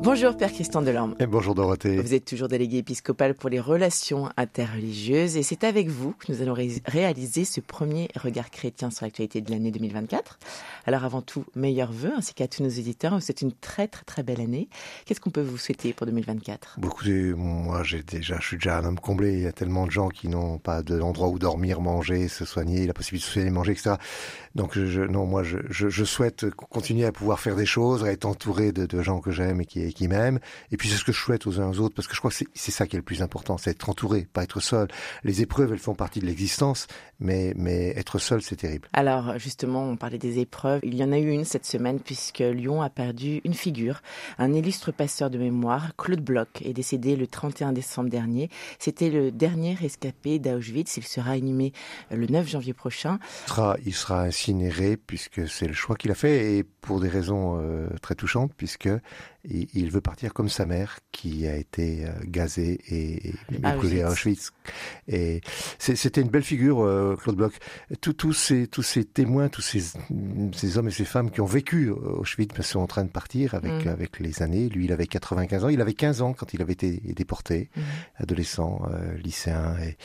Bonjour Père Christian Delorme. Et bonjour Dorothée. Vous êtes toujours délégué épiscopal pour les relations interreligieuses et c'est avec vous que nous allons ré réaliser ce premier regard chrétien sur l'actualité de l'année 2024. Alors avant tout, meilleurs vœux ainsi qu'à tous nos éditeurs. C'est une très très très belle année. Qu'est-ce qu'on peut vous souhaiter pour 2024 Beaucoup de... Moi, j'ai déjà, je suis déjà un homme comblé. Il y a tellement de gens qui n'ont pas d'endroit où dormir, manger, se soigner, la possibilité de se soigner, manger, etc. Donc je, non, moi, je, je, je, souhaite continuer à pouvoir faire des choses, à être entouré de, de gens que j'aime et qui, qui m'aiment. Et puis c'est ce que je souhaite aux uns aux autres, parce que je crois que c'est ça qui est le plus important, c'est être entouré, pas être seul. Les épreuves, elles font partie de l'existence, mais, mais être seul, c'est terrible. Alors justement, on parlait des épreuves. Il y en a eu une cette semaine, puisque Lyon a perdu une figure. Un illustre passeur de mémoire, Claude Bloch, est décédé le 31 décembre dernier. C'était le dernier rescapé d'Auschwitz. Il sera inhumé le 9 janvier prochain. Il sera, il sera incinéré, puisque c'est le choix qu'il a fait, et pour des raisons euh, très touchantes, puisque il veut partir comme sa mère, qui a été euh, gazée et, et ah, brûlée à Auschwitz. Et c'était une belle figure, euh, Claude Bloch. Tous, ces, tous ces témoins, tous ces, ces, hommes et ces femmes qui ont vécu Auschwitz sont en train de partir avec, mm. avec les années. Lui, il avait 95 ans. Il avait 15 ans quand il avait été déporté, mm. adolescent, euh, lycéen. Et,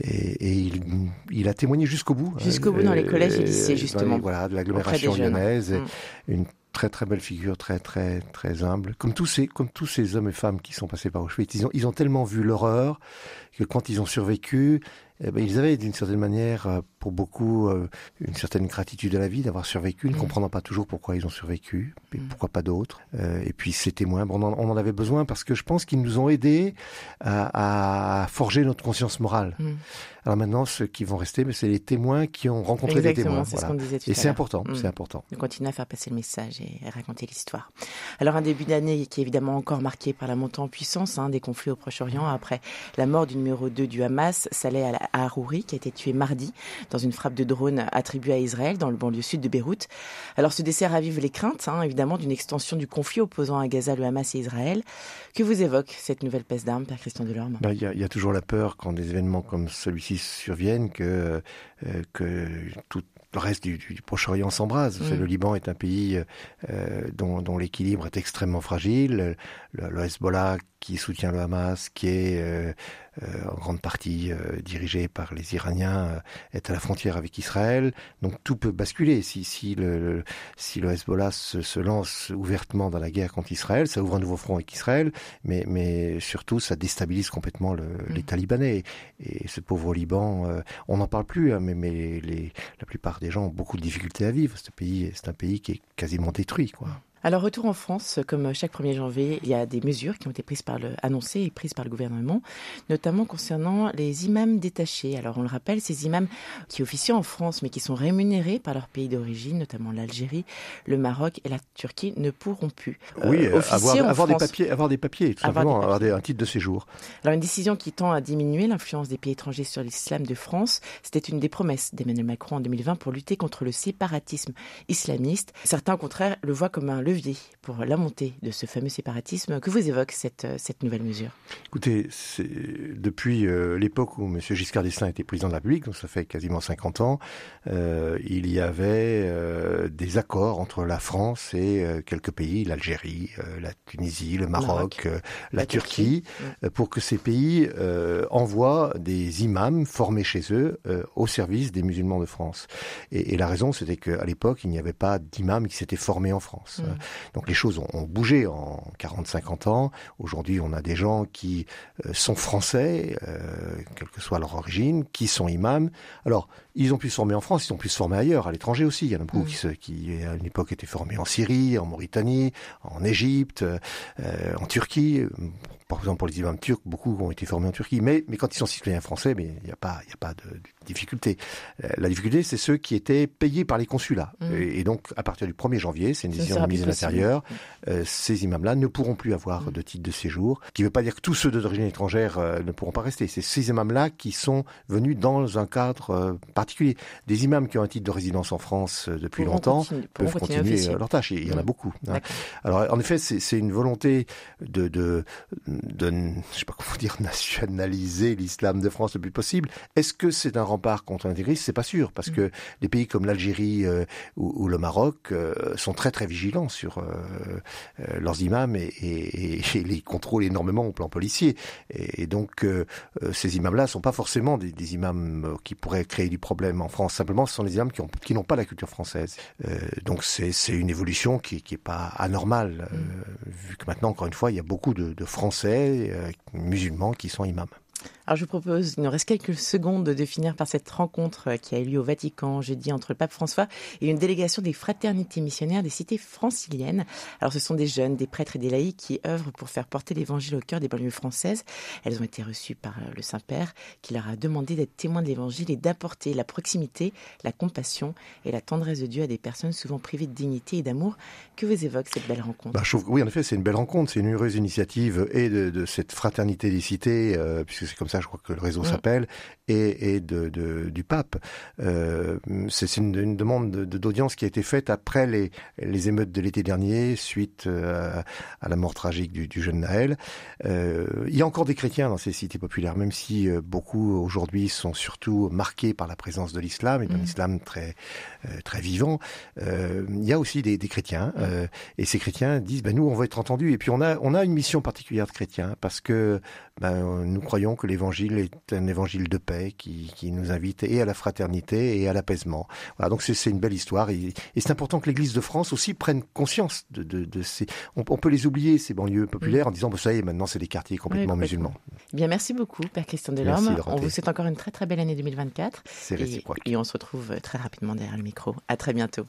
et, et il, il, a témoigné jusqu'au bout. Jusqu'au bout dans les collèges et lycées, justement. Les, voilà, de l'agglomération lyonnaise. Mm. Une très très belle figure, très très très humble. Comme tous ces comme tous ces hommes et femmes qui sont passés par Auschwitz, ils ont ils ont tellement vu l'horreur que quand ils ont survécu, eh ben, ils avaient d'une certaine manière, euh, pour beaucoup, euh, une certaine gratitude à la vie d'avoir survécu, ne mm. comprenant pas toujours pourquoi ils ont survécu, et mm. pourquoi pas d'autres. Euh, et puis ces témoins, bon, on, en, avait besoin parce que je pense qu'ils nous ont aidés à, à forger notre conscience morale. Mm. Alors maintenant, ceux qui vont rester, ben, c'est les témoins qui ont rencontré des témoins. Voilà. Ce disait tout et c'est important, c'est important. De continuer à faire passer le message et à raconter l'histoire. Alors un début d'année qui est évidemment encore marqué par la montée en puissance hein, des conflits au Proche-Orient après la mort du numéro 2 du Hamas, Saleh al-Harouri, qui a été tué mardi dans une frappe de drone attribuée à Israël dans le banlieue sud de Beyrouth. Alors ce décès ravive les craintes, hein, évidemment, d'une extension du conflit opposant à Gaza le Hamas et Israël. Que vous évoque cette nouvelle peste d'armes, Père Christian Delorme? Ben, Il y, a toujours la peur quand des événements comme celui-ci surviennent que, euh, que tout le reste du, du Proche-Orient s'embrase. Mm. Le Liban est un pays euh, dont, dont l'équilibre est extrêmement fragile. Le, le, Hezbollah qui soutient le Hamas, qui est euh, euh, en grande partie dirigé par les Iraniens, est à la frontière avec Israël. Donc tout peut basculer. Si, si, le, si le Hezbollah se, se, lance ouvertement dans la guerre contre Israël, ça ouvre un nouveau front avec Israël, mais, mais surtout ça déstabilise complètement le, mm. les Talibanais. Et ce pauvre Liban, on n'en parle plus, hein, mais, mais les, la plupart des gens ont beaucoup de difficultés à vivre. Ce pays, c'est un pays qui est quasiment détruit. Quoi. Alors retour en France, comme chaque 1er janvier, il y a des mesures qui ont été prises par le, annoncées et prises par le gouvernement, notamment concernant les imams détachés. Alors on le rappelle, ces imams qui officient en France mais qui sont rémunérés par leur pays d'origine, notamment l'Algérie, le Maroc et la Turquie, ne pourront plus euh, oui, avoir, avoir des papiers, avoir des papiers, tout avoir simplement, des papiers. avoir un titre de séjour. Alors une décision qui tend à diminuer l'influence des pays étrangers sur l'islam de France, c'était une des promesses d'Emmanuel Macron en 2020 pour lutter contre le séparatisme islamiste. Certains au contraire le voient comme un levier pour la montée de ce fameux séparatisme. Que vous évoque cette, cette nouvelle mesure Écoutez, depuis euh, l'époque où M. Giscard d'Estaing était président de la République, donc ça fait quasiment 50 ans, euh, il y avait euh, des accords entre la France et euh, quelques pays, l'Algérie, euh, la Tunisie, le Maroc, Maroc la, la, Turquie, Turquie pour que ces pays envoient des imams formés chez eux au service des musulmans de France. Et, et la raison, c'était qu'à l'époque, il n'y avait pas d'imams qui s'étaient formés en France. Mmh. Donc les choses ont, ont bougé en 40-50 ans. Aujourd'hui, on a des gens qui euh, sont français, euh, quelle que soit leur origine, qui sont imams. Alors, ils ont pu se former en France, ils ont pu se former ailleurs, à l'étranger aussi. Il y en a beaucoup qui, qui, à une époque, étaient formés en Syrie, en Mauritanie, en Égypte, euh, en Turquie par exemple pour les imams turcs, beaucoup ont été formés en Turquie, mais, mais quand ils sont citoyens français, mais il n'y a pas, il y a pas de, de difficulté. Euh, la difficulté, c'est ceux qui étaient payés par les consulats. Mmh. Et, et, donc, à partir du 1er janvier, c'est une décision de ministre de l'Intérieur, euh, ces imams-là ne pourront plus avoir mmh. de titre de séjour, qui ne veut pas dire que tous ceux d'origine étrangère euh, ne pourront pas rester. C'est ces imams-là qui sont venus dans un cadre euh, particulier. Des imams qui ont un titre de résidence en France depuis longtemps continue, peuvent continuer, continuer leur tâche. Il y en a mmh. beaucoup. Hein. Alors, en effet, c'est une volonté de, de de, je sais pas comment dire, nationaliser l'islam de France le plus possible. Est-ce que c'est un rempart contre l'intégrisme C'est pas sûr, parce que des pays comme l'Algérie ou, ou, le Maroc sont très très vigilants sur leurs imams et, et, et, les contrôlent énormément au plan policier. Et, donc ces imams-là sont pas forcément des, des, imams qui pourraient créer du problème en France. Simplement, ce sont des imams qui, ont, qui n'ont pas la culture française. donc c'est une évolution qui, qui est pas anormale, vu que maintenant, encore une fois, il y a beaucoup de, de Français euh, musulmans qui sont imams. Alors je vous propose, il nous reste quelques secondes de finir par cette rencontre qui a eu lieu au Vatican jeudi entre le pape François et une délégation des fraternités missionnaires des cités franciliennes. Alors ce sont des jeunes, des prêtres et des laïcs qui œuvrent pour faire porter l'évangile au cœur des banlieues françaises. Elles ont été reçues par le Saint-Père qui leur a demandé d'être témoins de l'évangile et d'apporter la proximité, la compassion et la tendresse de Dieu à des personnes souvent privées de dignité et d'amour. Que vous évoque cette belle rencontre? Bah, je trouve, Oui, en effet, c'est une belle rencontre, c'est une heureuse initiative et de, de cette fraternité des cités, euh, puisque c'est comme ça, je crois que le réseau mm. s'appelle, et, et de, de, du pape. Euh, c'est une, une, demande d'audience qui a été faite après les, les émeutes de l'été dernier, suite euh, à la mort tragique du, du jeune Naël. Euh, il y a encore des chrétiens dans ces cités populaires, même si beaucoup aujourd'hui sont surtout marqués par la présence de l'islam et d'un mm. islam très très vivant. Euh, il y a aussi des, des chrétiens, mm. et ces chrétiens disent ben, nous on veut être entendus. Et puis on a on a une mission particulière de chrétiens parce que ben, nous croyons que l'évangile est un évangile de paix qui, qui, nous invite et à la fraternité et à l'apaisement. Voilà, donc c'est une belle histoire et, et c'est important que l'Église de France aussi prenne conscience de, de, de ces. On, on, peut les oublier ces banlieues populaires mmh. en disant bah, ça y est maintenant c'est des quartiers complètement oui, musulmans. Bien, merci beaucoup, Père Christian Delorme. On vous souhaite encore une très très belle année 2024. C'est réciproque. Et, et on se retrouve très rapidement derrière le micro. À très bientôt.